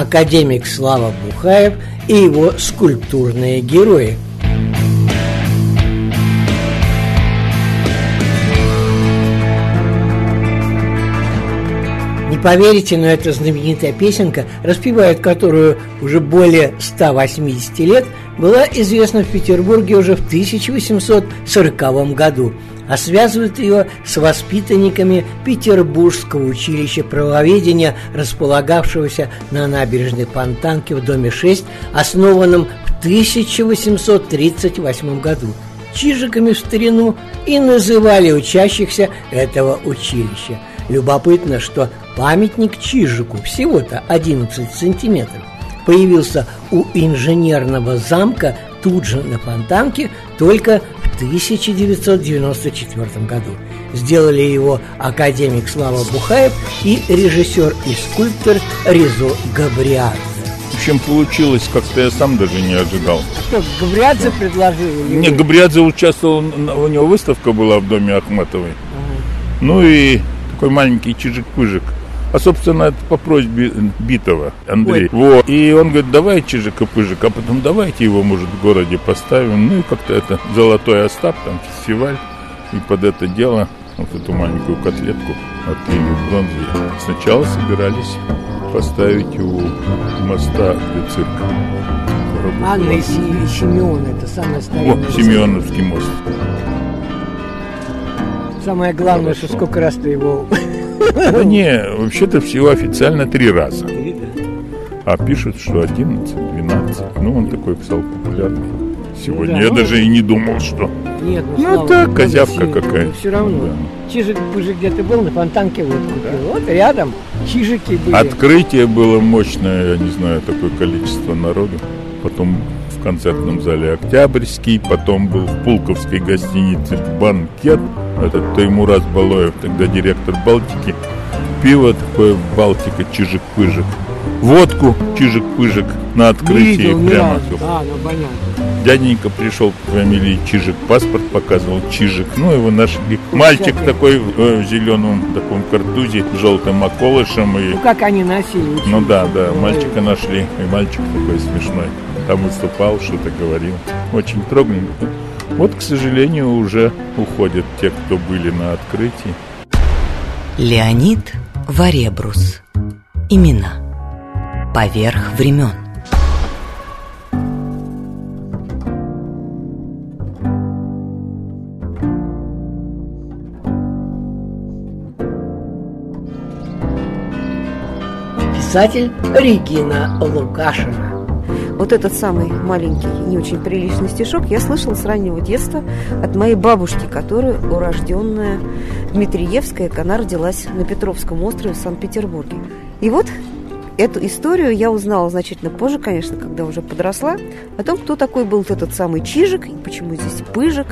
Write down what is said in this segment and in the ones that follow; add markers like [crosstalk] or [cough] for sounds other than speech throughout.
Академик Слава Бухаев и его скульптурные герои. Не поверите, но эта знаменитая песенка, распевает которую уже более 180 лет, была известна в Петербурге уже в 1840 году, а связывают ее с воспитанниками Петербургского училища правоведения, располагавшегося на набережной Фонтанки в доме 6, основанном в 1838 году. Чижиками в старину и называли учащихся этого училища. Любопытно, что памятник Чижику всего-то 11 сантиметров появился у инженерного замка тут же на Фонтанке только 1994 году. Сделали его академик Слава Бухаев и режиссер и скульптор Резо Габриадзе. В общем, получилось, как-то я сам даже не ожидал. Что, Габриадзе предложил? или Не? Габриадзе участвовал, у него выставка была в доме Ахматовой. Ну и такой маленький чижик-пыжик. А, собственно, это по просьбе Битова, Андрей. Вот. И он говорит, давай чижика-пыжик, а потом давайте его, может, в городе поставим. Ну и как-то это Золотой Остап, там фестиваль. И под это дело вот эту маленькую котлетку отлили в бронзе. Сначала собирались поставить у моста для цирка. Анна и Се- Симеон, это самое О, старинное. Семеновский мост. Самое главное, что сколько раз ты его... [laughs] Да не, вообще-то всего официально три раза. А пишут, что 11, 12. Ну, он такой стал популярный сегодня. да, Я ну, даже и не думал, что... Нет, Ну, слава так, козявка сильно. какая. Ну, все равно. Да. Чижик-пыжик где ты был, на фонтанке вот купил. Вот рядом чижики были. Открытие было мощное, я не знаю, такое количество народу. Потом в концертном зале Октябрьский, потом был в Пулковской гостинице банкет. Этот Таймураз Балоев, тогда директор Балтики. Пиво такое Балтика, чижик-пыжик. Водку, чижик-пыжик на открытии Видел, прямо. разу. А, ну понятно. Дяденька пришел по фамилии Чижик, паспорт показывал Чижик. Ну, его нашли. Мальчик всякое. такой э, в зеленом таком картузе, с желтым околышем. И... Ну как они носили? Ну да, да, мальчика нашли. И мальчик такой смешной. Там выступал, что-то говорил. Очень трогненько. Вот, к сожалению, уже уходят те, кто были на открытии. Леонид Варебрус. Имена поверх времен. Писатель Регина Лукашина. Вот этот самый маленький, не очень приличный стишок я слышала с раннего детства от моей бабушки, которая урожденная Дмитриевская, она родилась на Петровском острове в Санкт-Петербурге. И вот эту историю я узнала значительно позже, конечно, когда уже подросла, о том, кто такой был этот самый Чижик, и почему здесь Пыжик.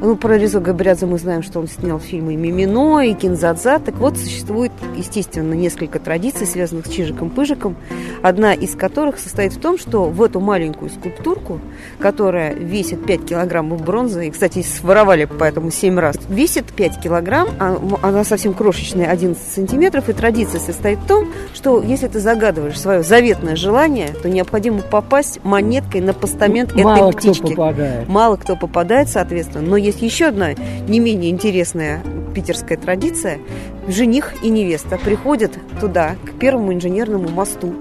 Ну, про Резо Габриадзе мы знаем, что он снял фильмы «Мимино», и «Кинзадза». Так вот, существует, естественно, несколько традиций, связанных с Чижиком-Пыжиком, одна из которых состоит в том, что в эту маленькую скульптурку, которая весит 5 килограммов бронзы, и, кстати, своровали поэтому 7 раз, весит 5 килограмм, а она совсем крошечная, 11 сантиметров, и традиция состоит в том, что если ты загадываешь свое заветное желание, то необходимо попасть монеткой на постамент Мало этой кто птички. попадает. Мало кто попадает, соответственно. Но есть еще одна не менее интересная питерская традиция. Жених и невеста приходят туда, к первому инженерному мосту.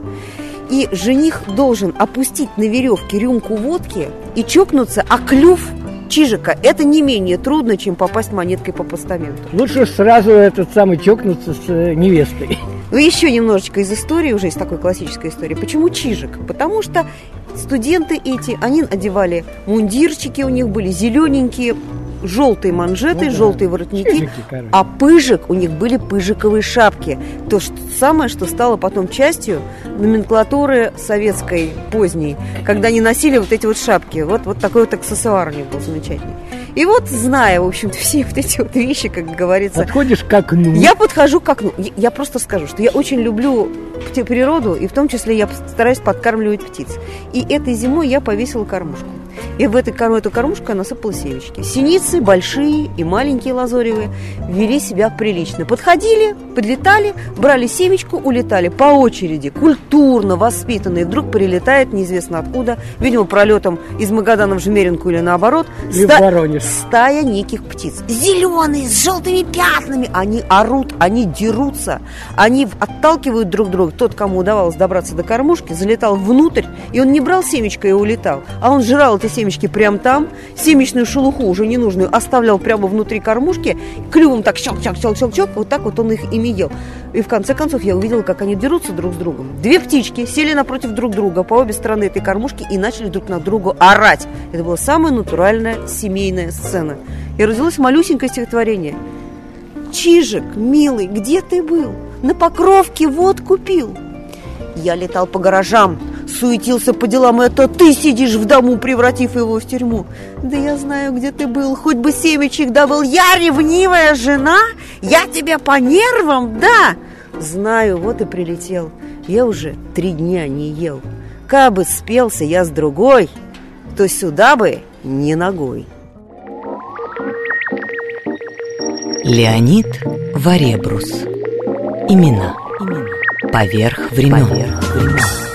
И жених должен опустить на веревке рюмку водки и чокнуться, а клюв Чижика это не менее трудно, чем попасть монеткой по постаменту. Лучше сразу этот самый чокнуться с э, невестой. Ну, еще немножечко из истории, уже из такой классической истории. Почему Чижик? Потому что студенты эти, они одевали мундирчики, у них были зелененькие, желтые манжеты, Ну да. желтые воротники, короче. а пыжик у них были пыжиковые шапки. То что самое, что стало потом частью номенклатуры советской поздней, когда они носили вот эти вот шапки. Вот, вот такой вот аксессуар у них был замечательный. И вот, зная, в общем-то, [laughs] все вот эти вот вещи, как говорится, Подходишь к окну. я подхожу к окну. Я- просто скажу, что я очень люблю природу, и в том числе я стараюсь подкармливать птиц. И этой зимой я повесила кормушку. И в кор- эту кормушку я насыпала семечки. Синицы большие и маленькие лазоревые вели себя прилично. Подходили, подлетали, брали семечку, улетали по очереди, культурно, воспитанные. Вдруг прилетает неизвестно откуда, видимо, пролетом из Магадана в Жмеринку или наоборот. Или ста- Воронеж. стая неких птиц. Зеленые, с желтыми пятнами. Они орут, они дерутся. Они отталкивают друг друга. Тот, кому удавалось добраться до кормушки, залетал внутрь, и он не брал семечко и улетал, а он жрал эти семечки прямо там, семечную шелуху уже ненужную оставлял прямо внутри кормушки, клювом так щелк-щелк-щелк-щелк, вот так вот он их ими ел. И в конце концов я увидела, как они дерутся друг с другом. Две птички сели напротив друг друга по обе стороны этой кормушки и начали друг на другу орать. Это была самая натуральная семейная сцена. И родилось малюсенькое стихотворение. Чижик, милый, где ты был? На покровке вот купил. Я летал по гаражам, суетился по делам, это ты сидишь в дому, превратив его в тюрьму. Да я знаю, где ты был, хоть бы семечек добыл. Я ревнивая жена, я тебя по нервам, да. Знаю, вот и прилетел. Я уже три дня не ел. Кабы спелся я с другой, то сюда бы не ногой. Леонид Варебрус. Имена. Поверх времен. А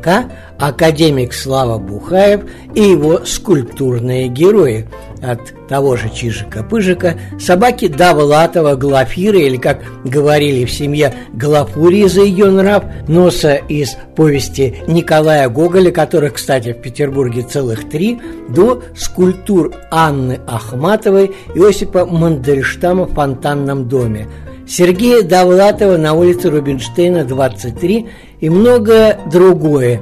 пока академик Слава Бухаев и его скульптурные герои. От того же Чижика-Пыжика, собаки Давлатова, Глафира, или, как говорили в семье, Глафурии за ее нрав, носа из повести Николая Гоголя, которых, кстати, в Петербурге целых три, до скульптур Анны Ахматовой и Осипа Мандельштама в фонтанном доме, Сергея Довлатова на улице Рубинштейна, 23 и многое другое.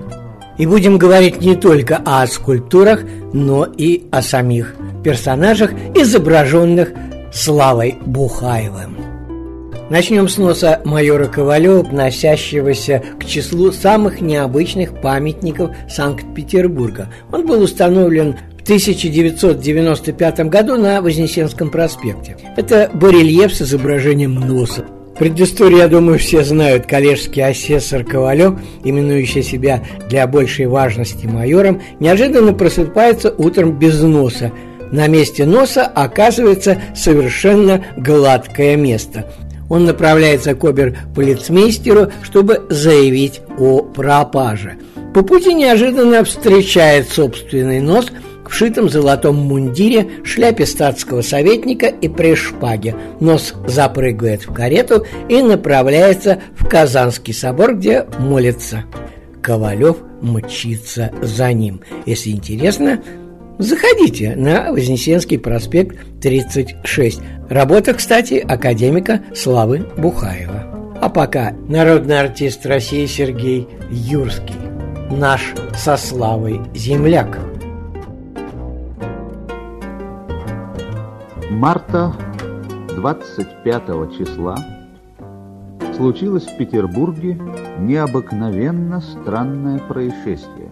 И будем говорить не только о скульптурах, но и о самих персонажах, изображенных Славой Бухаевым. Начнем с носа майора Ковалева, относящегося к числу самых необычных памятников Санкт-Петербурга. Он был установлен 1995 году на Вознесенском проспекте. Это барельеф с изображением носа. Предысторию, я думаю, все знают. Коллежский асессор Ковалев, именующий себя для большей важности майором, неожиданно просыпается утром без носа. На месте носа оказывается совершенно гладкое место. Он направляется к обер-полицмейстеру, чтобы заявить о пропаже. По пути неожиданно встречает собственный нос в шитом золотом мундире, шляпе статского советника и при шпаге. Нос запрыгивает в карету и направляется в Казанский собор, где молится. Ковалев мчится за ним. Если интересно, заходите на Вознесенский проспект 36. Работа, кстати, академика Славы Бухаева. А пока народный артист России Сергей Юрский, наш со славой земляк. Марта 25 числа случилось в Петербурге необыкновенно странное происшествие.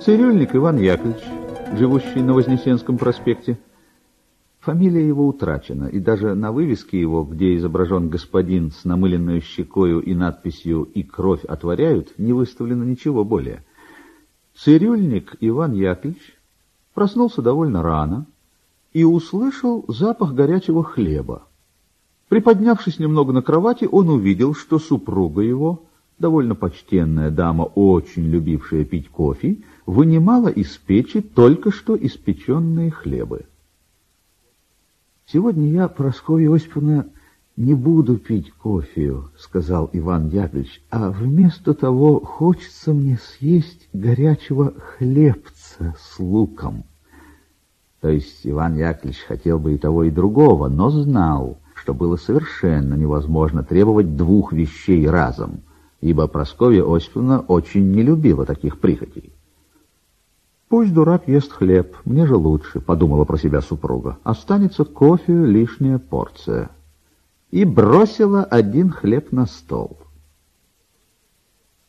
Цирюльник Иван Яковлевич, живущий на Вознесенском проспекте, фамилия его утрачена, и даже на вывеске его, где изображен господин с намыленной щекою и надписью «И кровь отворяют», не выставлено ничего более. Цирюльник Иван Яковлевич проснулся довольно рано и услышал запах горячего хлеба. Приподнявшись немного на кровати, он увидел, что супруга его, довольно почтенная дама, очень любившая пить кофе, вынимала из печи только что испеченные хлебы. Сегодня я, Прасковья Осиповна, «Не буду пить кофею», — сказал Иван Яковлевич, «а вместо того хочется мне съесть горячего хлебца с луком». То есть Иван Яковлевич хотел бы и того, и другого, но знал, что было совершенно невозможно требовать двух вещей разом, ибо Прасковья Осиповна очень не любила таких прихотей. «Пусть дурак ест хлеб, мне же лучше», — подумала про себя супруга. «Останется кофе лишняя порция» и бросила один хлеб на стол.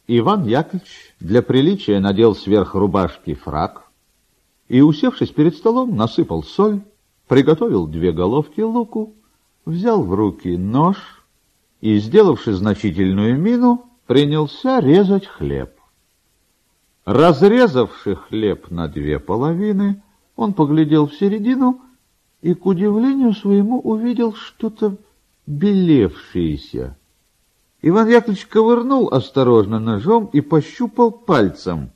Иван Яковлевич для приличия надел сверх рубашки фрак и, усевшись перед столом, насыпал соль, приготовил две головки луку, взял в руки нож и, сделавши значительную мину, принялся резать хлеб. Разрезавши хлеб на две половины, он поглядел в середину и, к удивлению своему, увидел что-то белевшиеся. Иван Яковлевич ковырнул осторожно ножом и пощупал пальцем.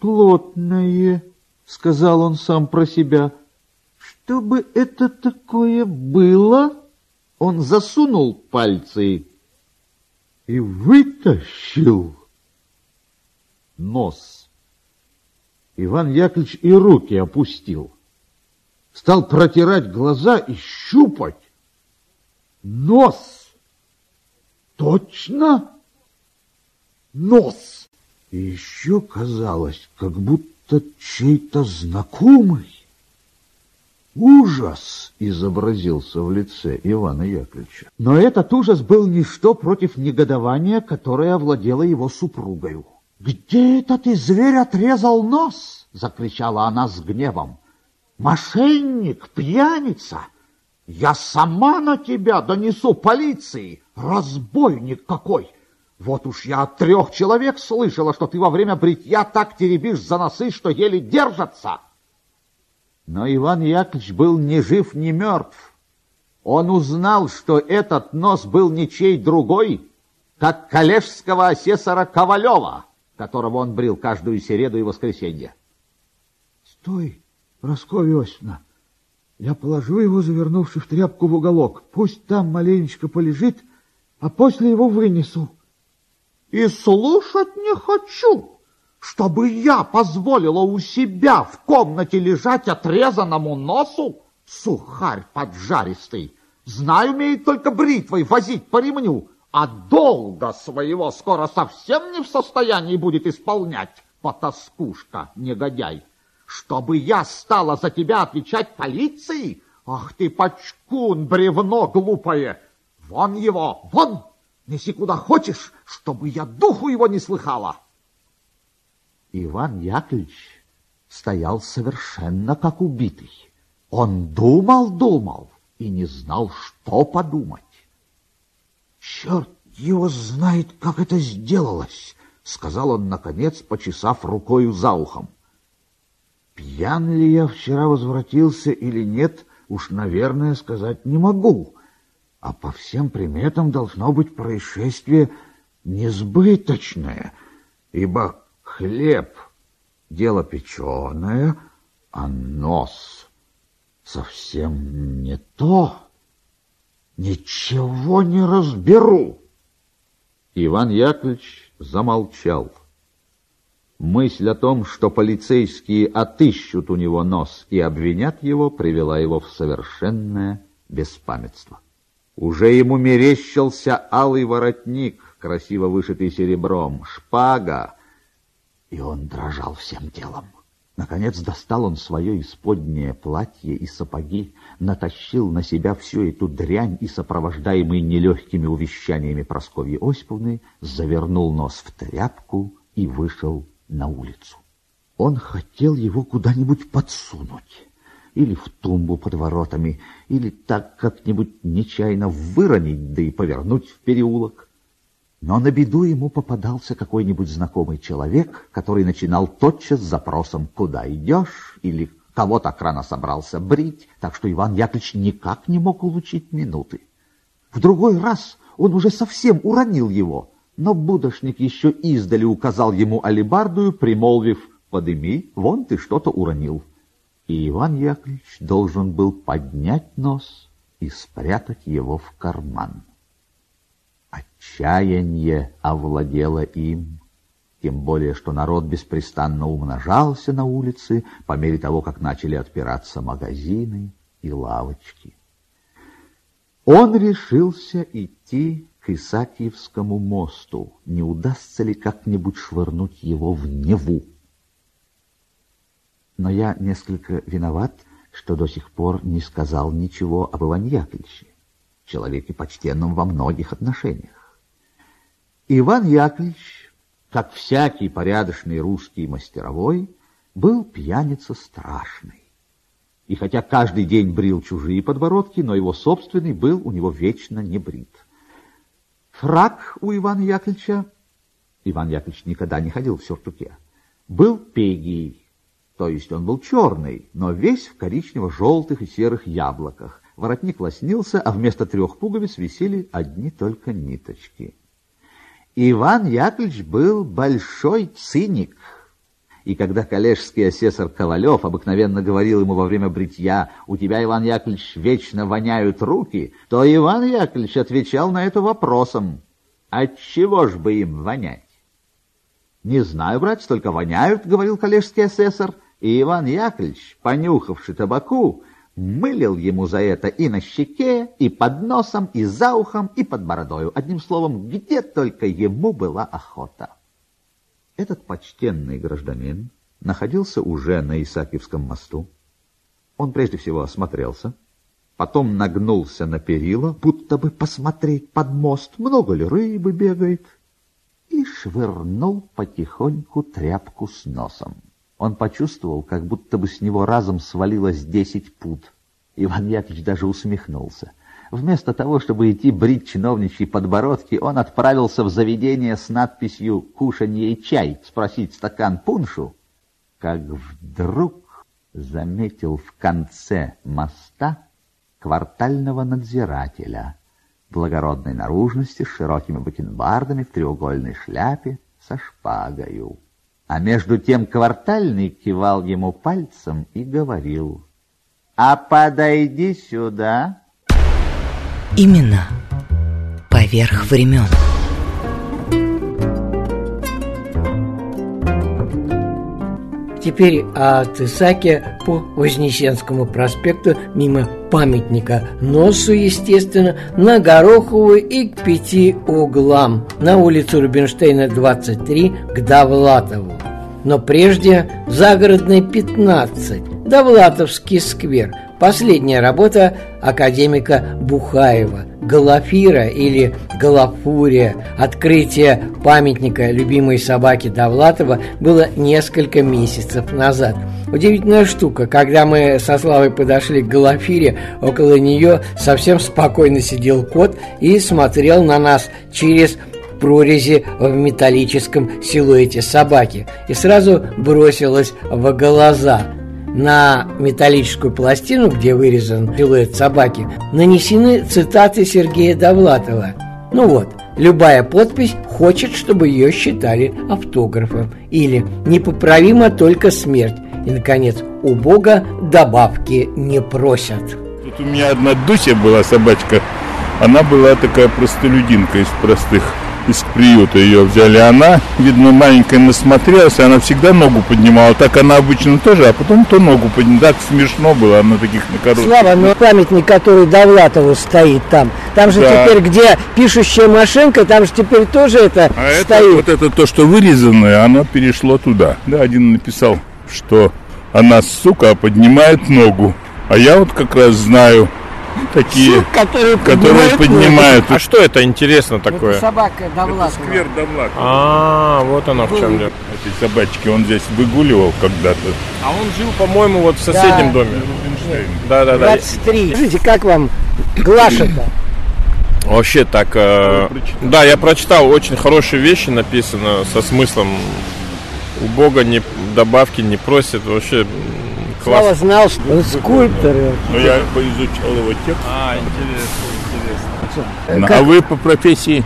«Плотное», — сказал он сам про себя. «Что бы это такое было?» Он засунул пальцы и вытащил нос. Иван Яковлевич и руки опустил. Стал протирать глаза и щупать. Нос. Точно? Нос. И еще казалось, как будто чей-то знакомый. Ужас изобразился в лице Ивана Яковлевича. Но этот ужас был ничто против негодования, которое овладело его супругою. «Где это ты, зверь, отрезал нос?» — закричала она с гневом. «Мошенник, пьяница! Я сама на тебя донесу полиции, разбойник какой! Вот уж я от трех человек слышала, что ты во время бритья так теребишь за носы, что еле держатся. Но Иван Яковлевич был ни жив, ни мертв. Он узнал, что этот нос был ничей другой, как коллежского асессора Ковалева, которого он брил каждую середу и воскресенье. — Стой, Прасковья Осиповна! Я положу его, завернувши в тряпку в уголок. Пусть там маленечко полежит, а после его вынесу. И слушать не хочу, чтобы я позволила у себя в комнате лежать отрезанному носу сухарь поджаристый. Знаю, умеет только бритвой возить по ремню, а долго своего скоро совсем не в состоянии будет исполнять, потаскушка, негодяй чтобы я стала за тебя отвечать полиции? Ах ты, пачкун, бревно глупое! Вон его, вон! Неси куда хочешь, чтобы я духу его не слыхала. Иван Яковлевич стоял совершенно как убитый. Он думал-думал и не знал, что подумать. Черт его знает, как это сделалось, сказал он, наконец, почесав рукою за ухом. Пьян ли я вчера возвратился или нет, уж, наверное, сказать не могу. А по всем приметам должно быть происшествие несбыточное, ибо хлеб — дело печеное, а нос совсем не то. Ничего не разберу. Иван Яковлевич замолчал. Мысль о том, что полицейские отыщут у него нос и обвинят его, привела его в совершенное беспамятство. Уже ему мерещился алый воротник, красиво вышитый серебром, шпага, и он дрожал всем телом. Наконец достал он свое исподнее платье и сапоги, натащил на себя всю эту дрянь и, сопровождаемый нелегкими увещаниями Прасковьи Осиповны, завернул нос в тряпку и вышел на улицу. Он хотел его куда-нибудь подсунуть, или в тумбу под воротами, или так как-нибудь нечаянно выронить, да и повернуть в переулок. Но на беду ему попадался какой-нибудь знакомый человек, который начинал тотчас с запросом «Куда идешь?» или «Кого так рано собрался брить?» Так что Иван Яковлевич никак не мог улучить минуты. В другой раз он уже совсем уронил его — но будошник еще издали указал ему алибардую, примолвив «Подыми, вон ты что-то уронил». И Иван Яковлевич должен был поднять нос и спрятать его в карман. Отчаяние овладело им, тем более, что народ беспрестанно умножался на улице по мере того, как начали отпираться магазины и лавочки. Он решился идти к Исаакиевскому мосту, не удастся ли как-нибудь швырнуть его в Неву. Но я несколько виноват, что до сих пор не сказал ничего об Иване Яковлевиче, человеке почтенном во многих отношениях. Иван Яковлевич, как всякий порядочный русский мастеровой, был пьяница страшный. И хотя каждый день брил чужие подбородки, но его собственный был у него вечно не брит. Фрак у Ивана Яковлевича, Иван Яковлевич никогда не ходил в сюртуке, был пегий, то есть он был черный, но весь в коричнево-желтых и серых яблоках. Воротник лоснился, а вместо трех пуговиц висели одни только ниточки. Иван Яковлевич был большой циник — и когда коллежский асессор Ковалев обыкновенно говорил ему во время бритья «У тебя, Иван Яковлевич, вечно воняют руки», то Иван Яковлевич отвечал на это вопросом «Отчего ж бы им вонять?» «Не знаю, братец, только воняют», — говорил коллежский асессор, и Иван Яковлевич, понюхавший табаку, мылил ему за это и на щеке, и под носом, и за ухом, и под бородою. Одним словом, где только ему была охота. Этот почтенный гражданин находился уже на Исаакиевском мосту. Он прежде всего осмотрелся, потом нагнулся на перила, будто бы посмотреть под мост, много ли рыбы бегает, и швырнул потихоньку тряпку с носом. Он почувствовал, как будто бы с него разом свалилось десять пуд. Иван Яковлевич даже усмехнулся — Вместо того, чтобы идти брить чиновничьи подбородки, он отправился в заведение с надписью «Кушанье и чай» спросить стакан пуншу, как вдруг заметил в конце моста квартального надзирателя благородной наружности с широкими бакенбардами в треугольной шляпе со шпагою. А между тем квартальный кивал ему пальцем и говорил, «А подойди сюда!» Имена поверх времен. Теперь от Исаки по Вознесенскому проспекту мимо памятника Носу, естественно, на Гороховую и к пяти углам, на улицу Рубинштейна, 23, к Довлатову. Но прежде загородный 15, Довлатовский сквер – Последняя работа академика Бухаева «Галафира» или «Галафурия» Открытие памятника любимой собаки Довлатова было несколько месяцев назад. Удивительная штука, когда мы со Славой подошли к Галафире Около нее совсем спокойно сидел кот и смотрел на нас через прорези в металлическом силуэте собаки. И сразу бросилось в глаза – на металлическую пластину, где вырезан силуэт собаки, нанесены цитаты Сергея Довлатова. Ну вот, любая подпись хочет, чтобы ее считали автографом. Или «Непоправима только смерть». И, наконец, у Бога добавки не просят. Тут у меня одна Дуся была собачка. Она была такая простолюдинка из простых из приюта ее взяли. Она, видно, маленькая насмотрелась, она всегда ногу поднимала. Так она обычно тоже, а потом то ногу поднимала. Так смешно было, она таких на коротких. Слава, но памятник, который Довлатову стоит там, там же Да. теперь, где пишущая машинка, там же теперь тоже это А это, стоит. вот это то, что вырезанное, оно перешло туда. Да, один написал, что она, сука, поднимает ногу. А я вот как раз знаю такие, Сук, которые поднимает поднимают. А что это интересно такое? Это собака Довлатова. Сквер Довлатова. А, вот оно в чем дело. Этой собачки он здесь выгуливал когда-то. А он жил, по-моему, вот в соседнем Да. доме. Да, да, да. 23. Скажите, как вам Глаша-то? [clears throat] Вообще так. э, да, я прочитал очень хорошие вещи написано со смыслом. У Бога не добавки не просит. Вообще Слава знал, что он скульптор. Но я поизучал его текст. А, интересно, интересно. Ну, А вы по профессии?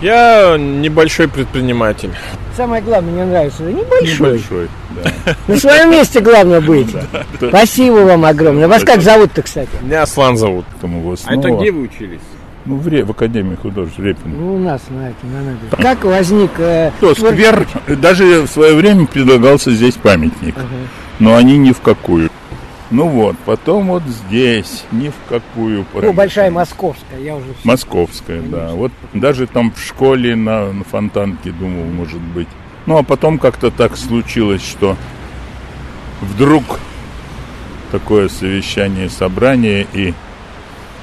Я небольшой предприниматель. Самое главное, мне нравится, небольшой. Небольшой, да. На своем месте главное быть. Спасибо вам огромное. Вас как зовут-то, кстати? Меня Аслан зовут. А это где вы учились? Ну, в, Ре- в Академии художеств Репина. Ну, у нас на этом, на набережной. Как возник... э, То, сквер, даже в свое время предлагался здесь памятник, но они ни в какую. Ну вот, потом вот здесь, ни в какую. Ну, Большая Московская, я уже... Московская, да. Вот даже там в школе на, на фонтанке думал, может быть. Ну, а потом как-то так случилось, что вдруг такое совещание, собрание, и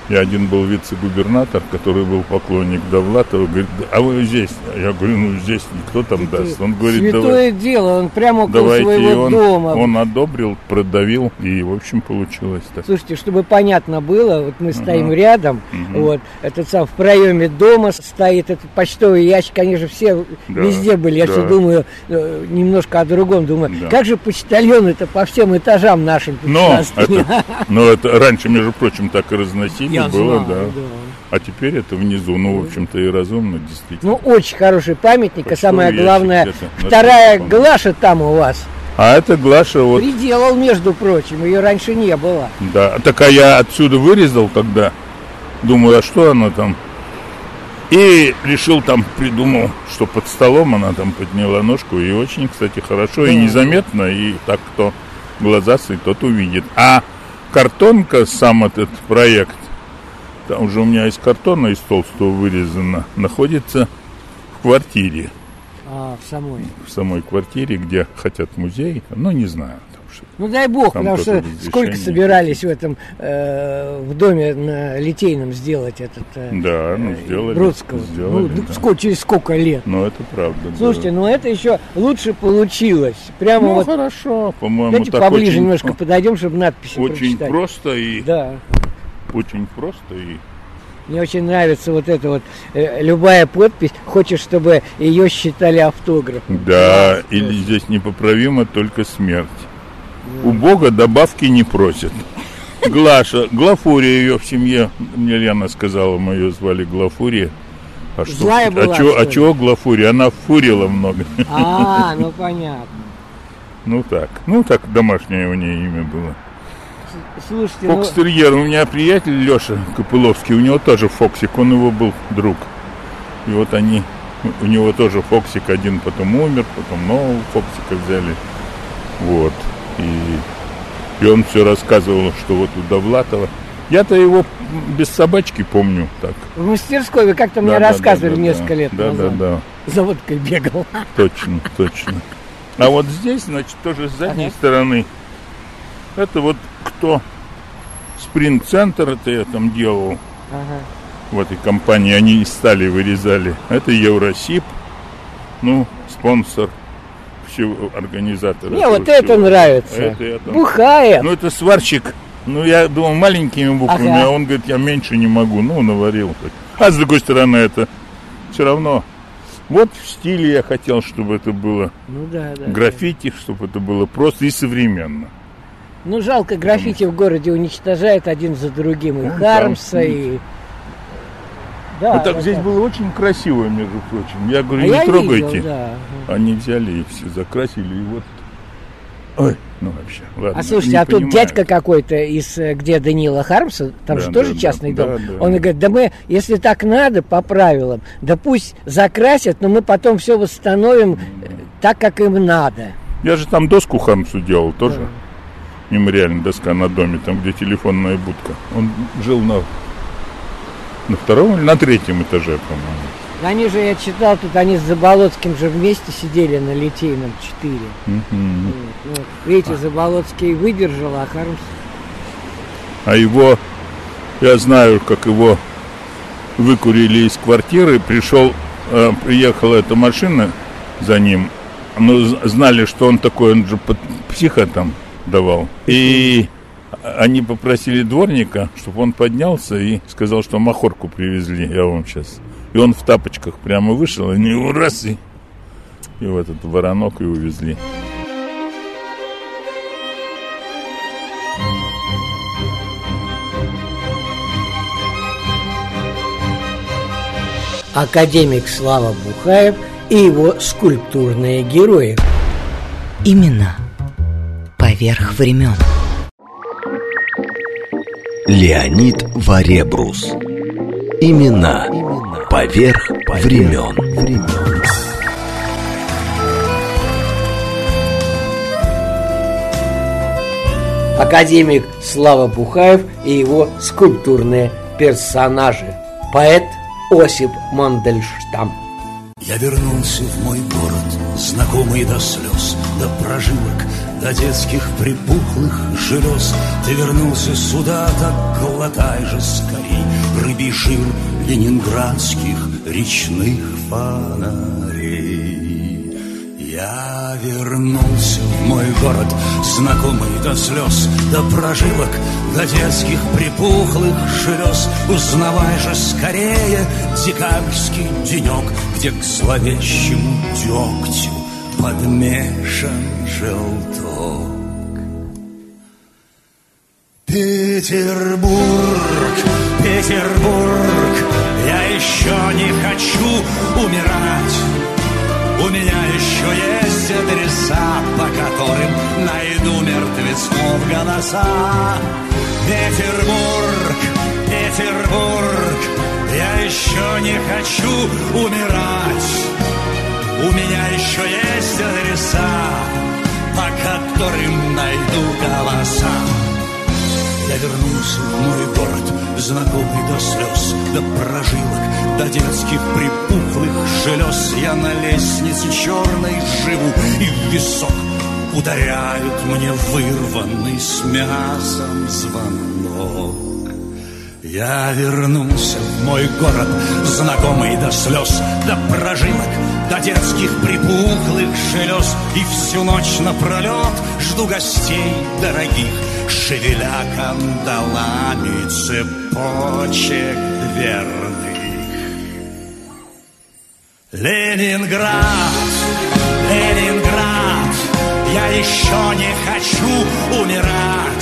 я один был вице-губернатор, который был поклонник Довлатова, говорит, а вы здесь? Я говорю, ну здесь никто там даст. Он говорит, Святое давай, дело, он прямо около давайте. И своего он, дома. он одобрил, продавил, и, в общем, получилось так. Слушайте, чтобы понятно было, вот мы стоим Ага. рядом, Мгм. вот, этот сам в проеме дома стоит этот почтовый ящик, же все Да, везде были, я да. все думаю э, немножко о другом, думаю, Да. как же почтальоны-то по всем этажам нашим Но это, но это раньше, между прочим, так и разносили Я было, знаю, да. да. А теперь это внизу, ну, в общем-то, и разумно, действительно. Ну, очень хороший памятник, Почтовый самое главное, вторая. Глаша там у вас А это Глаша, вот, приделал, между прочим, ее раньше не было. да. Так а я отсюда вырезал тогда, думаю, а что она там? И решил там, придумал, что под столом она там подняла ножку, и очень, кстати, хорошо, и незаметно, и так, кто глазастый, тот увидит. А картонка, сам этот проект, там уже у меня из картона, из толстого вырезано, находится в квартире. А, в самой. в самой квартире, где хотят музей, но не знаю. Ну дай бог, Там потому что сколько собирались в этом э, в доме на Литейном сделать этот э, Да, ну э, сделали. Бродского. Сделали, ну, да. сколько, через сколько лет? Ну, это правда. да. Слушайте, ну это еще лучше получилось. Прямо ну, вот. хорошо, по-моему, Давайте поближе очень, немножко [laughs] подойдем, чтобы надписи очень прочитать. просто и Да. Очень просто и Мне очень нравится вот эта вот э, любая подпись. Хочешь, чтобы ее считали автографом. да, Класс, или здесь непоправимо только смерть. У Бога добавки не просят. Глаша, Глафурия ее в семье, мне Лена сказала, мы ее звали Глафурия. А что, Злая а была, чё- что а чего Глафурия? Она фурила много. А, ну понятно. Ну так, ну так домашнее у нее имя было. Слушайте, ну, Фокстерьер. У меня приятель Леша Копыловский, у него тоже Фоксик, он его был друг. И вот они, у него тоже Фоксик один потом умер, потом нового Фоксика взяли. Вот. И, и он все рассказывал, что вот у Довлатова. Я-то его без собачки помню так. в мастерской вы как-то мне Да, да, рассказывали да, да, несколько да. лет Да, назад. да, да. За водкой бегал. Точно, точно. А вот здесь, значит, тоже с задней Ага. стороны. Это вот кто Спринг-центр это я там делал Ага. в этой компании. Они стали вырезали. Это Евросип, ну, спонсор всего организатора. Мне вот это всего. нравится. Это там- Бухает. Ну, это сварщик. Ну, я думал маленькими буквами, Ага. а он говорит, я меньше не могу. Ну, наварил. так. А с другой стороны, это все равно. Вот в стиле я хотел, чтобы это было Ну да, да. граффити, чтобы это было просто и современно. Ну жалко, граффити в городе уничтожают один за другим. И Ну, Хармса, да. и... Да, вот так вот здесь так. было очень красиво, между прочим. Я говорю, А не я трогайте. видел, да. Они взяли и все закрасили, и вот. Ой, ну вообще, ладно. А слушайте, а тут понимаю. дядька какой-то из э, где Данила Хармса, там Да, же да, тоже да, частный да, дом. да, Он да. говорит, да мы, если так надо, по правилам, да пусть закрасят, но мы потом все восстановим э, так, как им надо. Я же там доску Хамсу делал тоже. Мемориальная доска на доме, там, где телефонная будка. Он жил на, на втором или на третьем этаже, по-моему. Они же, я читал, тут они с Заболоцким же вместе сидели на Литейном 4. Мгм. Вот, вот. Видите, Заболоцкий выдержал, а Хармс... А его, я знаю, как его выкурили из квартиры, пришел, э, приехала эта машина за ним, но знали, что он такой, он же под психа там давал. И они попросили дворника, чтобы он поднялся и сказал, что махорку привезли, я вам сейчас. И он в тапочках прямо вышел, они его раз и, и в этот воронок и увезли. академик Слава Бухаев и его скульптурные герои. Имена поверх времен. Леонид Варебрус. Имена поверх времен. Академик Слава Бухаев и его скульптурные персонажи. Поэт Осип Мандельштам. Я вернулся в мой город, знакомый до слез, до прожилок, до детских припухлых желез. Ты вернулся сюда, так глотай же скорей рыбий жир ленинградских речных фонарей. Я вернулся в мой город, знакомый до слез, до прожилок, до детских припухлых желез. Узнавай же скорее декабрьский денек, где к зловещему дегтю подмешан желток. Петербург, Петербург, я еще не хочу умирать. У меня еще есть адреса, по которым найду мертвецов голоса. Петербург, Петербург, я еще не хочу умирать. У меня еще есть адреса, по которым найду голоса. Я вернулся в мой город, знакомый до слез, до прожилок, до детских припухлых желез. Я на лестнице черной живу, и в висок ударяют мне вырванный с мясом звонок. Я вернулся в мой город, знакомый до слез, до прожилок, до детских припухлых желез. И всю ночь напролет жду гостей дорогих, шевеля кандалами цепочек верных. Ленинград, Ленинград, я еще не хочу умирать.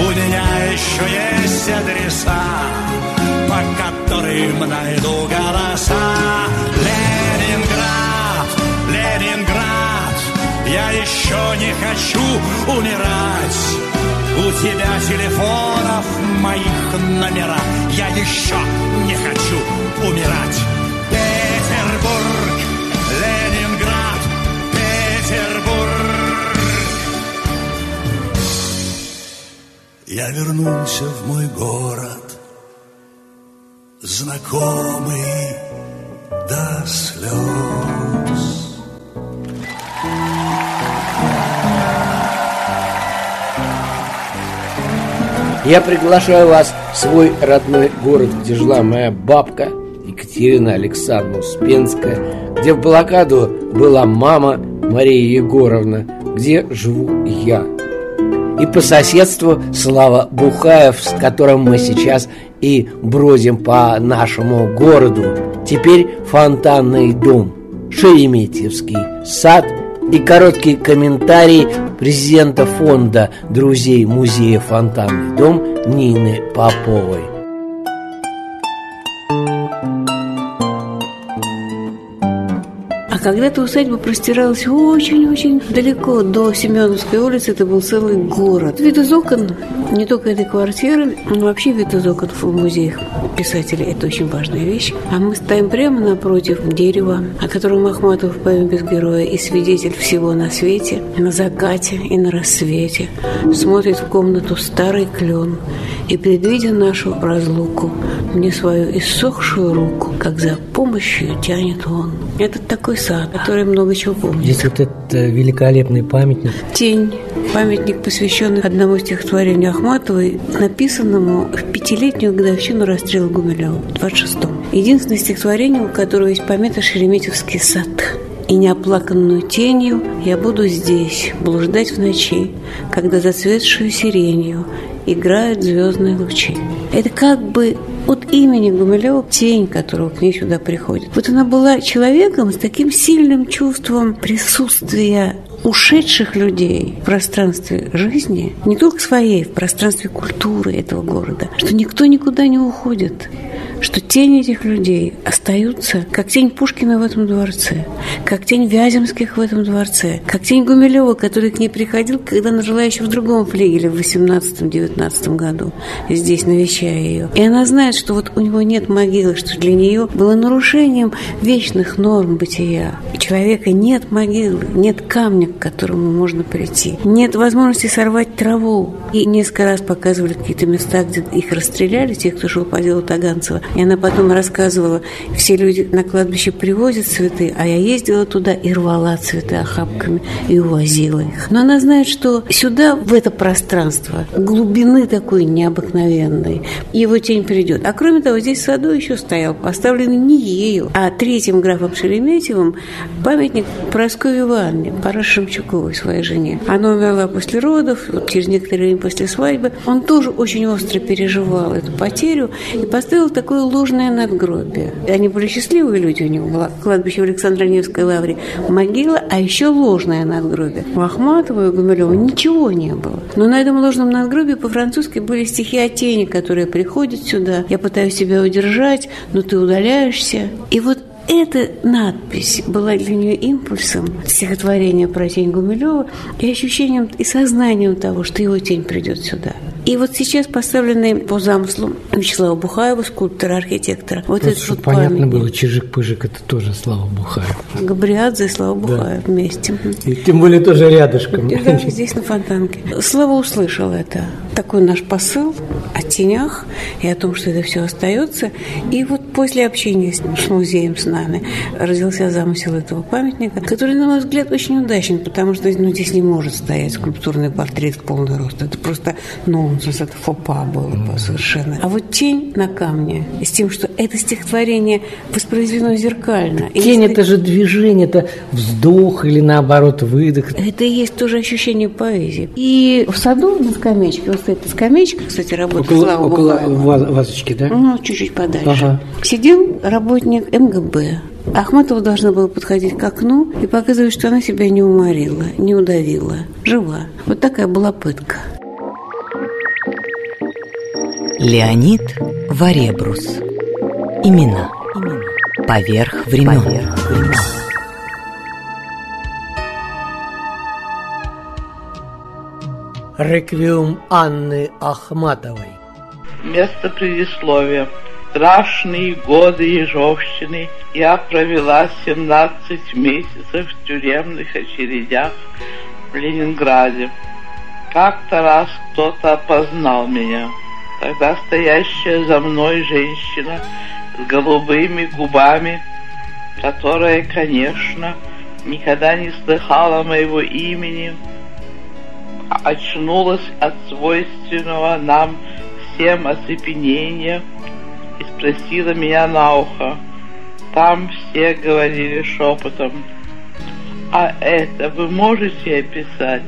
У меня еще есть адреса, по которым найду голоса. Ленинград, Ленинград, я еще не хочу умирать. У тебя телефонов моих номера, я еще не хочу умирать. Я вернулся в мой город, знакомый до слез. Я приглашаю вас в свой родной город, где жила моя бабка Екатерина Александровна Успенская, где в блокаду была мама Мария Егоровна, где живу я. И по соседству Слава Бухаев, с которым мы сейчас и бродим по нашему городу. Теперь фонтанный дом, Шереметьевский сад и короткий комментарий президента фонда друзей музея «Фонтанный дом» Нины Поповой. Когда-то усадьба простиралась очень-очень далеко до Семеновской улицы. Это был целый город. Вид из окон, не только этой квартиры, но вообще вид из окон в музеях писателей – это очень важная вещь. А мы стоим прямо напротив дерева, о котором Ахматов в поэме «Без героя» и свидетель всего на свете, на закате и на рассвете. Смотрит в комнату старый клен и, предвидя нашу разлуку, мне свою иссохшую руку, как за помощью тянет он. Это такой сад, который много чего помнит. Здесь вот этот э, великолепный памятник. Тень. Памятник, посвященный одному стихотворению Ахматовой, написанному в пятилетнюю годовщину расстрела Гумилева в 26-м. Единственное стихотворение, у которого есть помета «Шереметьевский сад». И неоплаканную тенью я буду здесь блуждать в ночи, когда зацветшую сиренью играют звездные лучи. Это как бы от имени Гумилева тень, которого к ней сюда приходит. Вот она была человеком с таким сильным чувством присутствия ушедших людей в пространстве жизни, не только своей, в пространстве культуры этого города, что никто никуда не уходит. Что тени этих людей остаются, как тень Пушкина в этом дворце, как тень Вяземских в этом дворце, как тень Гумилева, который к ней приходил, когда она жила еще в другом флигеле в 18-19 году, здесь навещая ее. И она знает, что вот у него нет могилы, что для нее было нарушением вечных норм бытия. У человека нет могилы, нет камня, к которому можно прийти, нет возможности сорвать траву. И несколько раз показывали какие-то места, где их расстреляли, тех, кто шел по делу Таганцева. И она потом рассказывала, все люди на кладбище привозят цветы, а я ездила туда и рвала цветы охапками и увозила их. Но она знает, что сюда, в это пространство, глубины такой необыкновенной, его тень придет. А кроме того, здесь в саду еще стоял, поставленный не ею, а третьим графом Шереметьевым памятник Прасковье Ивановне, Пара Шемчуковой, своей жене. Она умерла после родов, вот через некоторое время после свадьбы. Он тоже очень остро переживал эту потерю и поставил такое ложное надгробие. Они были счастливые люди, у него было кладбище в Александро-Невской лавре, могила, а еще ложное надгробие. У Ахматова и у Гумилева ничего не было. Но на этом ложном надгробии по-французски были стихи о тени, которые приходят сюда. Я пытаюсь себя удержать, но ты удаляешься. И вот эта надпись была для нее импульсом стихотворения про тень Гумилева и ощущением и сознанием того, что его тень придет сюда. И вот сейчас поставленный по замыслу Вячеслава Бухаева, скульптора, архитектора, вот Просто, этот вот понятно памятник. было, Чижик-Пыжик это тоже Слава Бухаев. Габриадзе и Слава Бухаев вместе. И тем более тоже рядышком. Да, здесь на фонтанке. Слава услышал это. Такой наш посыл о тенях и о том, что это все остается. И вот после общения с, музеем с нами родился замысел этого памятника, который, на мой взгляд, очень удачен, потому что ну, здесь не может стоять скульптурный портрет в полный рост. Это просто нонсенс, это фопа было бы совершенно. А вот тень на камне с тем, что это стихотворение воспроизведено зеркально. Тень если- это же движение, это вздох или наоборот выдох. это и есть тоже ощущение поэзии. И в саду на скамеечке, вот эта скамеечка, кстати, работает Около, Слава около ва- вазочки, да? Ну, чуть-чуть подальше. Ага. Сидел работник МГБ. Ахматова должна была подходить к окну и показывать, что она себя не уморила, не удавила, жива. Вот такая была пытка. Леонид Варебрус. Имена. Поверх времен. Реквиум Анны Ахматовой. Место предисловия. Страшные годы Ежовщины я провела 17 месяцев в тюремных очередях в Ленинграде. Как-то раз кто-то опознал меня. Тогда стоящая за мной женщина с голубыми губами, которая, конечно, никогда не слыхала моего имени, очнулась от свойственного нам всем оцепенения и спросила меня на ухо. Там все говорили шепотом. А это вы можете описать?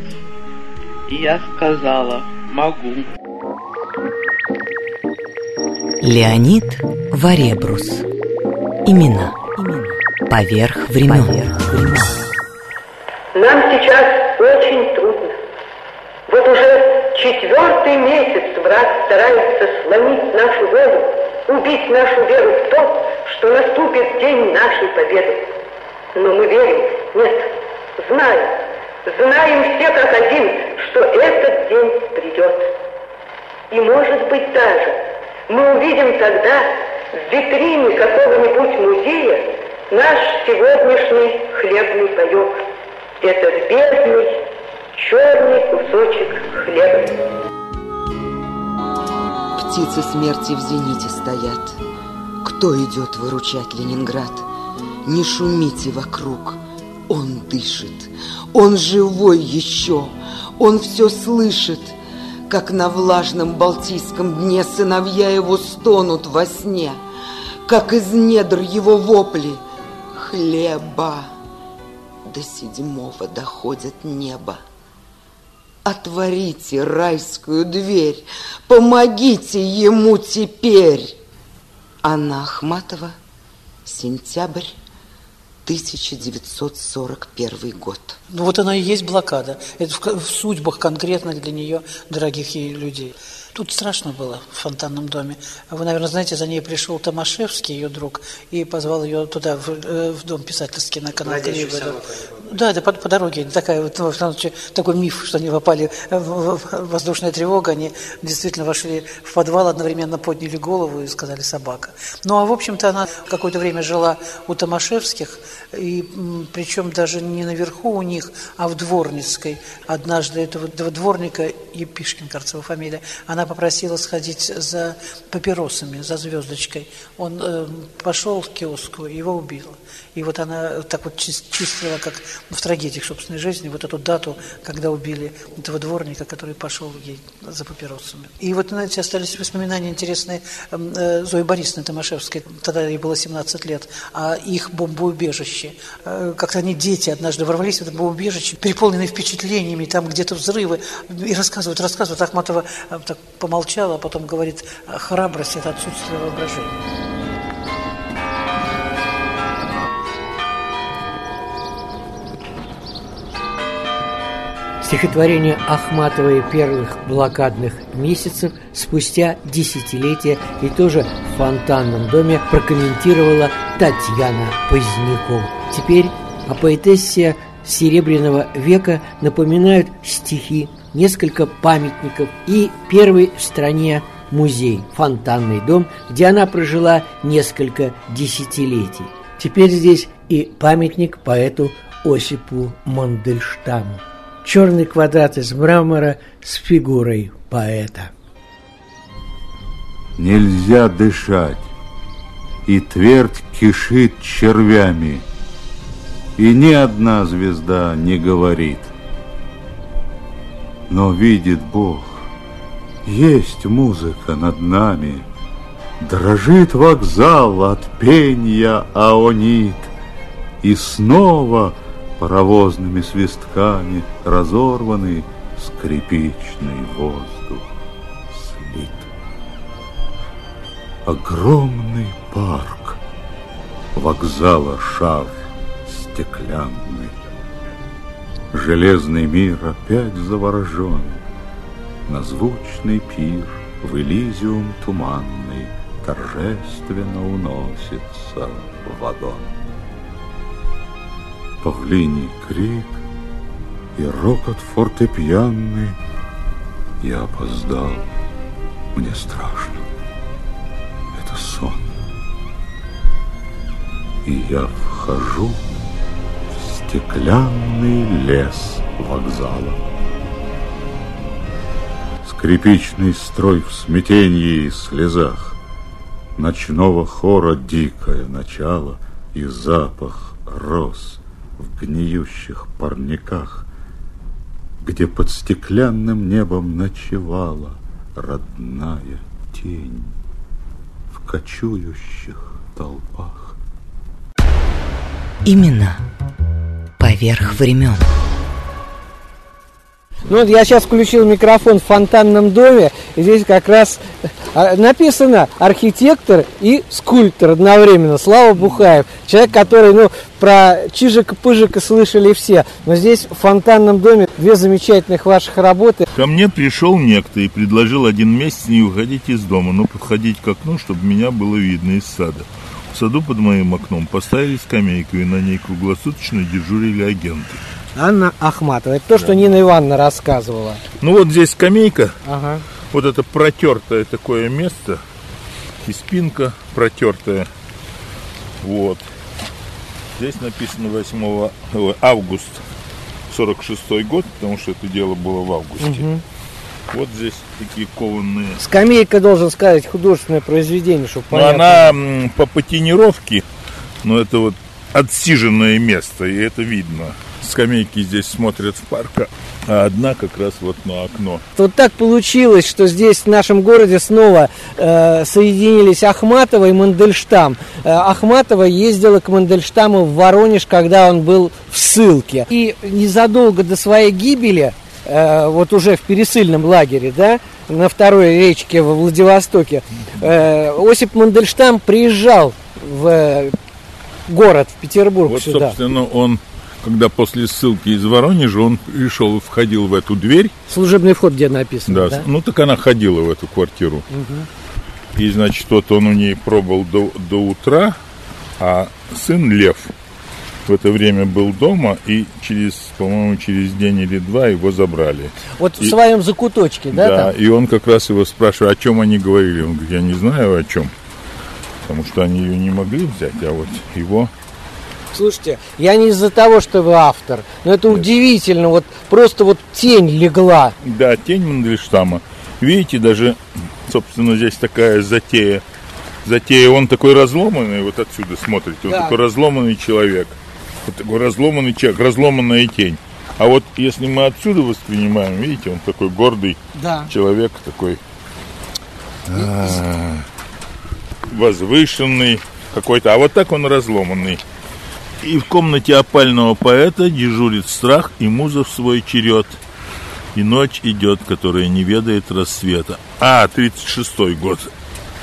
И я сказала, могу. Леонид Варебрус. Имена. Поверх времен. Нам сейчас очень трудно. Вот уже четвертый месяц враг старается сломить нашу волю, убить нашу веру в то, что наступит день нашей победы. Но мы верим, нет, знаем, знаем все как один, что этот день придет. И может быть даже мы увидим тогда в витрине какого-нибудь музея наш сегодняшний хлебный паек. Этот бедный черный кусочек хлеба. Птицы смерти в зените стоят. Кто идет выручать Ленинград? Не шумите вокруг. Он дышит. Он живой еще. Он все слышит. Как на влажном Балтийском дне Сыновья его стонут во сне. Как из недр его вопли. Хлеба. До седьмого доходит небо. Отворите райскую дверь, помогите ему теперь. Анна Ахматова, сентябрь 1941 год. Ну вот она и есть блокада. Это в, в судьбах конкретных для нее, дорогих ей людей. Тут страшно было в фонтанном доме. Вы, наверное, знаете, за ней пришел Томашевский, ее друг, и позвал ее туда, в, э, в дом писательский на канал Кривода. Да, да, по, по дороге. Такая, вот, ну, такой миф, что они попали в, в воздушная тревога, они действительно вошли в подвал, одновременно подняли голову и сказали «собака». Ну, а в общем-то она какое-то время жила у Томашевских, и причем даже не наверху у них, а в Дворницкой. Однажды этого, этого дворника, Епишкин, кажется, его фамилия, она попросила сходить за папиросами, за звездочкой. Он э, пошел в киоску, его убила. И вот она так вот чистила, как в трагедиях собственной жизни, вот эту дату, когда убили этого дворника, который пошел ей за папиросами. И вот, знаете, остались воспоминания интересные эм, э, Зои Борисовны Томашевской, тогда ей было 17 лет, а их бомбоубежище. Э, как-то они, дети, однажды ворвались в это бомбоубежище, переполненные впечатлениями, там где-то взрывы, и рассказывают, рассказывают. Ахматова э, так помолчала, а потом говорит, храбрость – это отсутствие воображения. Стихотворение Ахматовой первых блокадных месяцев спустя десятилетия и тоже в фонтанном доме прокомментировала Татьяна Позднякова. Теперь о поэтессе Серебряного века напоминают стихи, несколько памятников и первый в стране музей, фонтанный дом, где она прожила несколько десятилетий. Теперь здесь и памятник поэту Осипу Мандельштаму черный квадрат из мрамора с фигурой поэта. Нельзя дышать, и твердь кишит червями, и ни одна звезда не говорит. Но видит Бог, есть музыка над нами, Дрожит вокзал от пенья аонит, И снова паровозными свистками разорванный скрипичный воздух слит. Огромный парк, вокзала шар стеклянный, Железный мир опять заворожен, На звучный пир в Элизиум туманный Торжественно уносится вагон павлиний крик и рокот фортепианный. Я опоздал, мне страшно. Это сон. И я вхожу в стеклянный лес вокзала. Скрипичный строй в смятении и слезах, Ночного хора дикое начало И запах роз в гниющих парниках, Где под стеклянным небом ночевала родная тень В кочующих толпах. Именно поверх времен. Ну вот я сейчас включил микрофон в фонтанном доме, и здесь как раз а, написано архитектор и скульптор одновременно, Слава Бухаев. Человек, который, ну, про Чижика-Пыжика слышали все. Но здесь в фонтанном доме две замечательных ваших работы. Ко мне пришел некто и предложил один месяц не уходить из дома, но подходить к окну, чтобы меня было видно из сада. В саду под моим окном поставили скамейку, и на ней круглосуточно дежурили агенты. Анна Ахматова. Это то, что Нина Ивановна рассказывала. Ну вот здесь скамейка. Ага. Вот это протертое такое место. И спинка протертая. Вот. Здесь написано 8 августа 46 год, потому что это дело было в августе. Угу. Вот здесь такие кованные. Скамейка, должен сказать, художественное произведение, чтобы ну, она по патинировке, но это вот отсиженное место, и это видно скамейки здесь смотрят в парк, а одна как раз вот на окно. Вот так получилось, что здесь в нашем городе снова э, соединились Ахматова и Мандельштам. Э, Ахматова ездила к Мандельштаму в Воронеж, когда он был в ссылке. И незадолго до своей гибели, э, вот уже в пересыльном лагере, да, на второй речке во Владивостоке, э, Осип Мандельштам приезжал в город, в Петербург Вот, сюда. собственно, он, когда после ссылки из Воронежа, он пришел входил в эту дверь. Служебный вход, где написано, Да, да? ну так она ходила в эту квартиру. Мгм. И, значит, вот он у ней пробыл до, до утра, а сын Лев в это время был дома, и через, по-моему, через день или два его забрали. Вот в И- своем закуточке, да, Да, там? и он как раз его спрашивает, о чем они говорили. Он говорит, я не знаю о чем. Потому что они ее не могли взять, а вот его... Слушайте, я не из-за того, что вы автор, но это удивительно, вот просто вот тень легла. Да, тень Мандельштама. Видите, даже, собственно, здесь такая затея. Затея, он такой разломанный, вот отсюда смотрите, он Да. такой разломанный человек. Вот такой разломанный человек, разломанная тень. А вот если мы отсюда воспринимаем, видите, он такой гордый Да. человек, такой возвышенный какой-то. А вот так он разломанный. И в комнате опального поэта дежурит страх и муза в свой черед. И ночь идет, которая не ведает рассвета. А, 36-й год.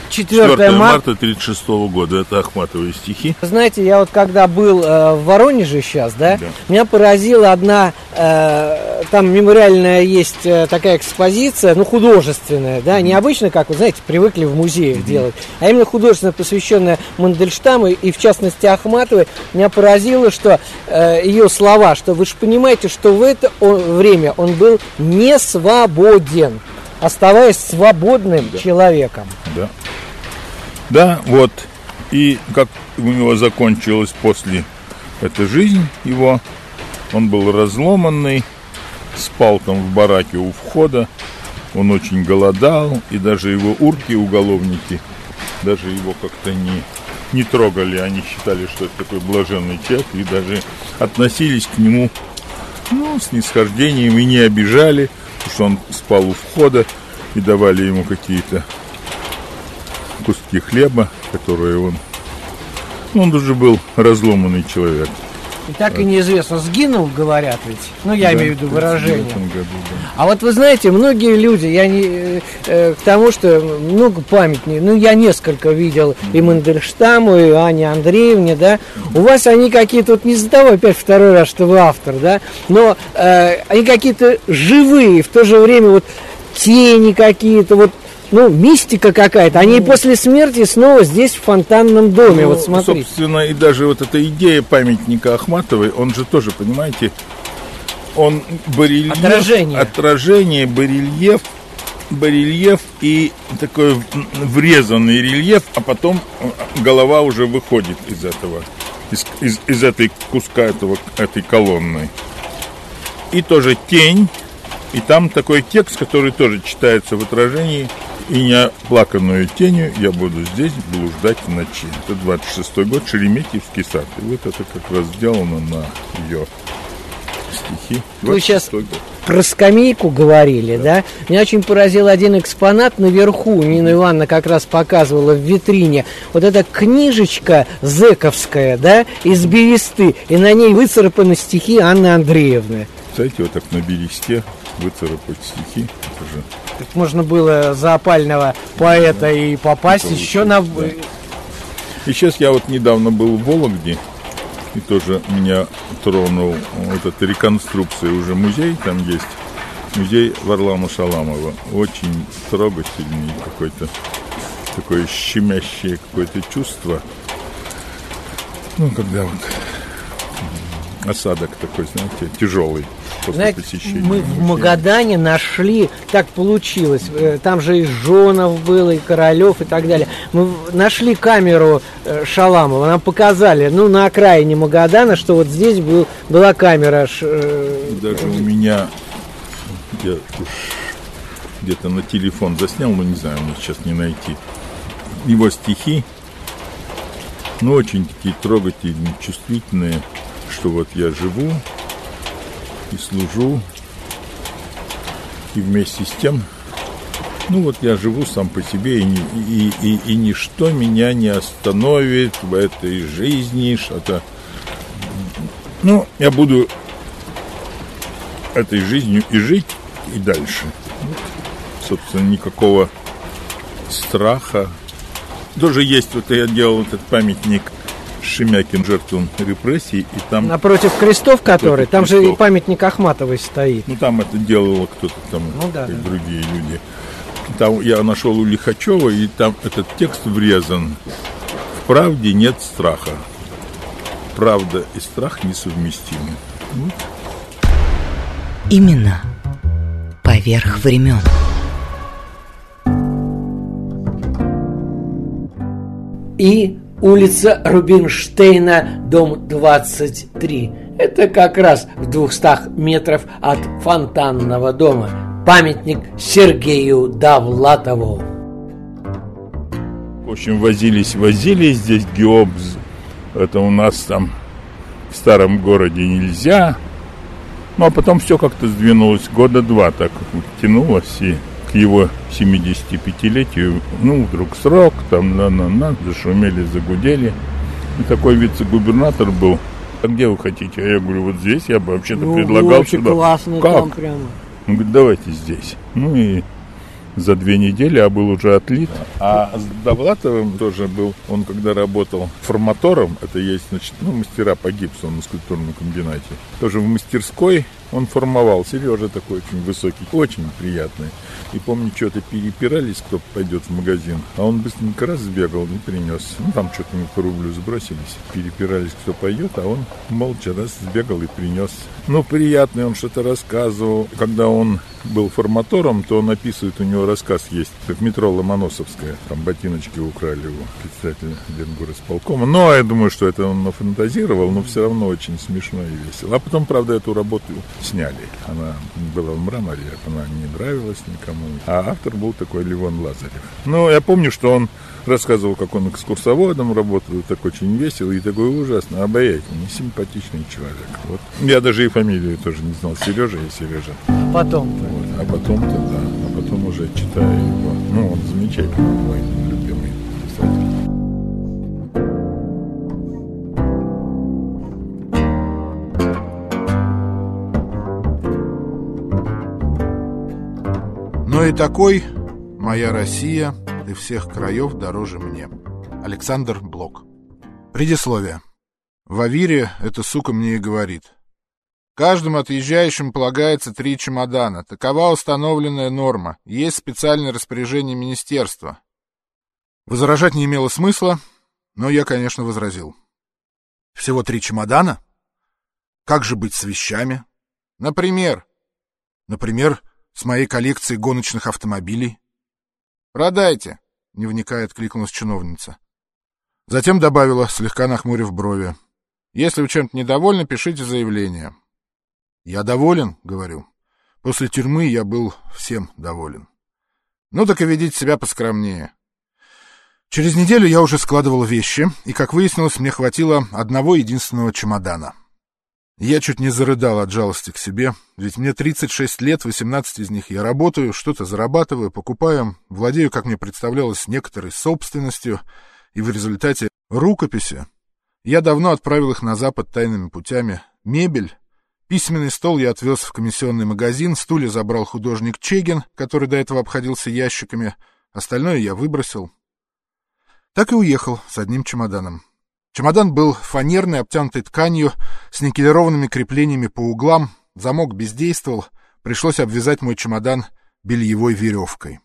4 4 марта. марта 36 года. Это Ахматовые стихи. Знаете, я вот когда был э, в Воронеже сейчас, да, меня поразила одна, э, там мемориальная есть э, такая экспозиция, ну, художественная, да, необычно, как вы знаете, привыкли в музеях делать, а именно художественно посвященная Мандельштаму и, в частности, Ахматовой. Меня поразило, что э, ее слова, что вы же понимаете, что в это он- время он был не свободен, оставаясь свободным человеком. Да. Да, вот. И как у него закончилась после этой жизнь его, он был разломанный, спал там в бараке у входа, он очень голодал, и даже его урки, уголовники, даже его как-то не, не трогали, они считали, что это такой блаженный человек, и даже относились к нему ну, с нисхождением и не обижали, потому что он спал у входа, и давали ему какие-то куски хлеба, которые он... Ну, он уже был разломанный человек. И так и неизвестно, сгинул, говорят ведь. Ну, я Да, имею в виду выражение. 39 году, да. А вот вы знаете, многие люди, я не э, э, к тому, что много памятников, ну я несколько видел и Мандельштаму, и Ане Андреевне, да, у вас они какие-то, вот не того, опять второй раз, что вы автор, да, но э, они какие-то живые, в то же время вот тени какие-то, вот, ну, мистика какая-то. Они и после смерти снова здесь, в фонтанном доме, Ну, вот смотрите. Собственно, и даже вот эта идея памятника Ахматовой, он же тоже, понимаете, он барельеф... Отражение. Отражение, барельеф, барельеф и такой врезанный рельеф, а потом э, голова уже выходит из этого, из, из, из этой куска этого, этой колонны. И тоже тень, и там такой текст, который тоже читается в отражении. И неоплаканную тенью я буду здесь блуждать в ночи. Это 26-й год, Шереметьевский сад. И вот это как раз сделано на ее стихи. Вы сейчас 26-й год. про скамейку говорили, да. Меня очень поразил один экспонат наверху. Нина Ивановна как раз показывала в витрине. Вот эта книжечка зековская, да, из бересты. И на ней выцарапаны стихи Анны Андреевны. Знаете, вот так на бересте выцарапать стихи. Это же Так можно было за опального поэта и попасть Получить, еще на... да. И сейчас я вот недавно был в Вологде, и тоже меня тронул вот эта реконструкция уже музей, там есть музей Варлама Шаламова. Очень трогательный какой-то, такое щемящее какое-то чувство. Ну, когда вот осадок такой, знаете, тяжелый после Знаете, посещения. мы в. Магадане нашли, так получилось, э, там же и Жонов был, и Королев, и так далее. Мы нашли камеру э, Шаламова, нам показали, ну, на окраине Магадана, что вот здесь был, была камера. э, Даже у меня я уж где-то на телефон заснял, но не знаю, мне сейчас не найти. Его стихи, ну, очень такие трогательные, чувствительные, что вот я живу и служу, и вместе с тем, ну вот я живу сам по себе, и, и, и, и ничто меня не остановит в этой жизни, что-то... Ну, я буду этой жизнью и жить, и дальше. Вот, собственно, никакого страха. Тоже есть, вот я делал этот памятник Шемякин жертву репрессий, и там... Напротив крестов, которые, Напротив там же и крестов. памятник Ахматовой стоит. Ну, там это делало кто-то там, Ну да, и да. другие люди. Там я нашел у Лихачева, и там этот текст врезан. В правде нет страха. Правда и страх несовместимы. Ну, Именно поверх времен. И улица Рубинштейна, дом 23. Это как раз в 200 метров от фонтанного дома. Памятник Сергею Давлатову. В общем, возились, возились здесь геобз. Это у нас там в старом городе нельзя. Ну, а потом все как-то сдвинулось. Года два так тянулось. И к его 75-летию, ну, вдруг срок, там, на-на-на, зашумели, загудели. И такой вице-губернатор был. А где вы хотите? А я говорю, вот здесь я бы вообще-то Ну, предлагал очень сюда. классно как? там прямо. Он говорит, давайте здесь. Ну и за две недели, а был уже отлит. А с Довлатовым тоже был, он когда работал форматором, это есть, значит, ну, мастера по гипсу на скульптурном комбинате, тоже в мастерской он формовал. Сережа такой очень высокий, очень приятный. И помню, что-то перепирались, кто пойдет в магазин. А он быстренько раз сбегал и принес. Ну, там что-то мы по рублю сбросились. Перепирались, кто пойдет, а он молча раз сбегал и принес. Ну, приятный, он что-то рассказывал. Когда он был форматором, то он описывает, у него рассказ есть, как метро Ломоносовская. Там ботиночки украли его, председателя Ленгорисполкома. Но я думаю, что это он нафантазировал, но все равно очень смешно и весело. А потом, правда, эту работу сняли. Она была в мраморе, она не нравилась никому. А автор был такой Левон Лазарев. Ну, я помню, что он рассказывал, как он экскурсоводом работал, так очень весело и такой ужасно обаятельный, симпатичный человек. Вот. Я даже и фамилию тоже не знал. Сережа и Сережа. А потом Вот. А потом-то, да, а потом уже читаю его. Ну, он замечательный мой любимый писатель. Но и такой моя Россия и всех краев дороже мне. Александр Блок. Предисловие. В Авире эта сука мне и говорит. Каждому отъезжающим полагается три чемодана. Такова установленная норма. Есть специальное распоряжение министерства. Возражать не имело смысла, но я, конечно, возразил. Всего три чемодана? Как же быть с вещами? Например? Например, с моей коллекцией гоночных автомобилей. «Продайте!» — не вникая, откликнулась чиновница. Затем добавила, слегка нахмурив брови. «Если вы чем-то недовольны, пишите заявление». «Я доволен», — говорю. «После тюрьмы я был всем доволен». «Ну так и ведите себя поскромнее». Через неделю я уже складывал вещи, и, как выяснилось, мне хватило одного единственного чемодана. Я чуть не зарыдал от жалости к себе, ведь мне 36 лет, 18 из них я работаю, что-то зарабатываю, покупаю, владею, как мне представлялось, некоторой собственностью, и в результате рукописи я давно отправил их на Запад тайными путями. Мебель, письменный стол я отвез в комиссионный магазин, стулья забрал художник Чегин, который до этого обходился ящиками, остальное я выбросил. Так и уехал с одним чемоданом. Чемодан был фанерный, обтянутый тканью, с никелированными креплениями по углам, замок бездействовал, пришлось обвязать мой чемодан бельевой веревкой.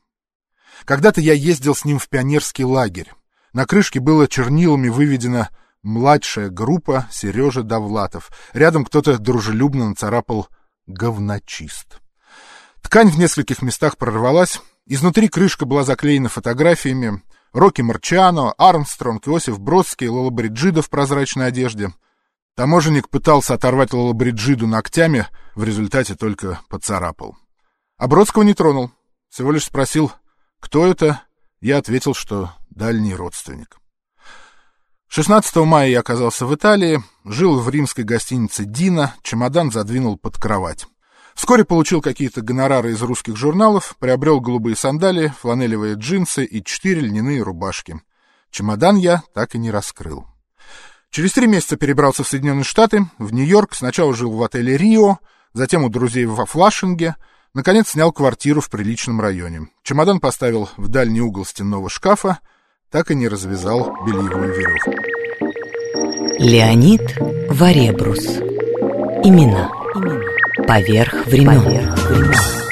Когда-то я ездил с ним в пионерский лагерь. На крышке было чернилами выведено «Младшая группа Сережа Довлатов». Рядом кто-то дружелюбно нацарапал «Говночист». Ткань в нескольких местах прорвалась, изнутри крышка была заклеена фотографиями, Рокки Марчиано, Армстронг, Иосиф Бродский, Лола Бриджида в прозрачной одежде. Таможенник пытался оторвать Лола Бриджиду ногтями, в результате только поцарапал. А Бродского не тронул, всего лишь спросил, кто это, я ответил, что дальний родственник. 16 мая я оказался в Италии, жил в римской гостинице «Дина», чемодан задвинул под кровать. Вскоре получил какие-то гонорары из русских журналов, приобрел голубые сандалии, фланелевые джинсы и четыре льняные рубашки. Чемодан я так и не раскрыл. Через три месяца перебрался в Соединенные Штаты, в Нью-Йорк, сначала жил в отеле «Рио», затем у друзей во Флашинге, наконец снял квартиру в приличном районе. Чемодан поставил в дальний угол стенного шкафа, так и не развязал бельевую веревку. Леонид Варебрус Имена Поверх времен, Поверх времен.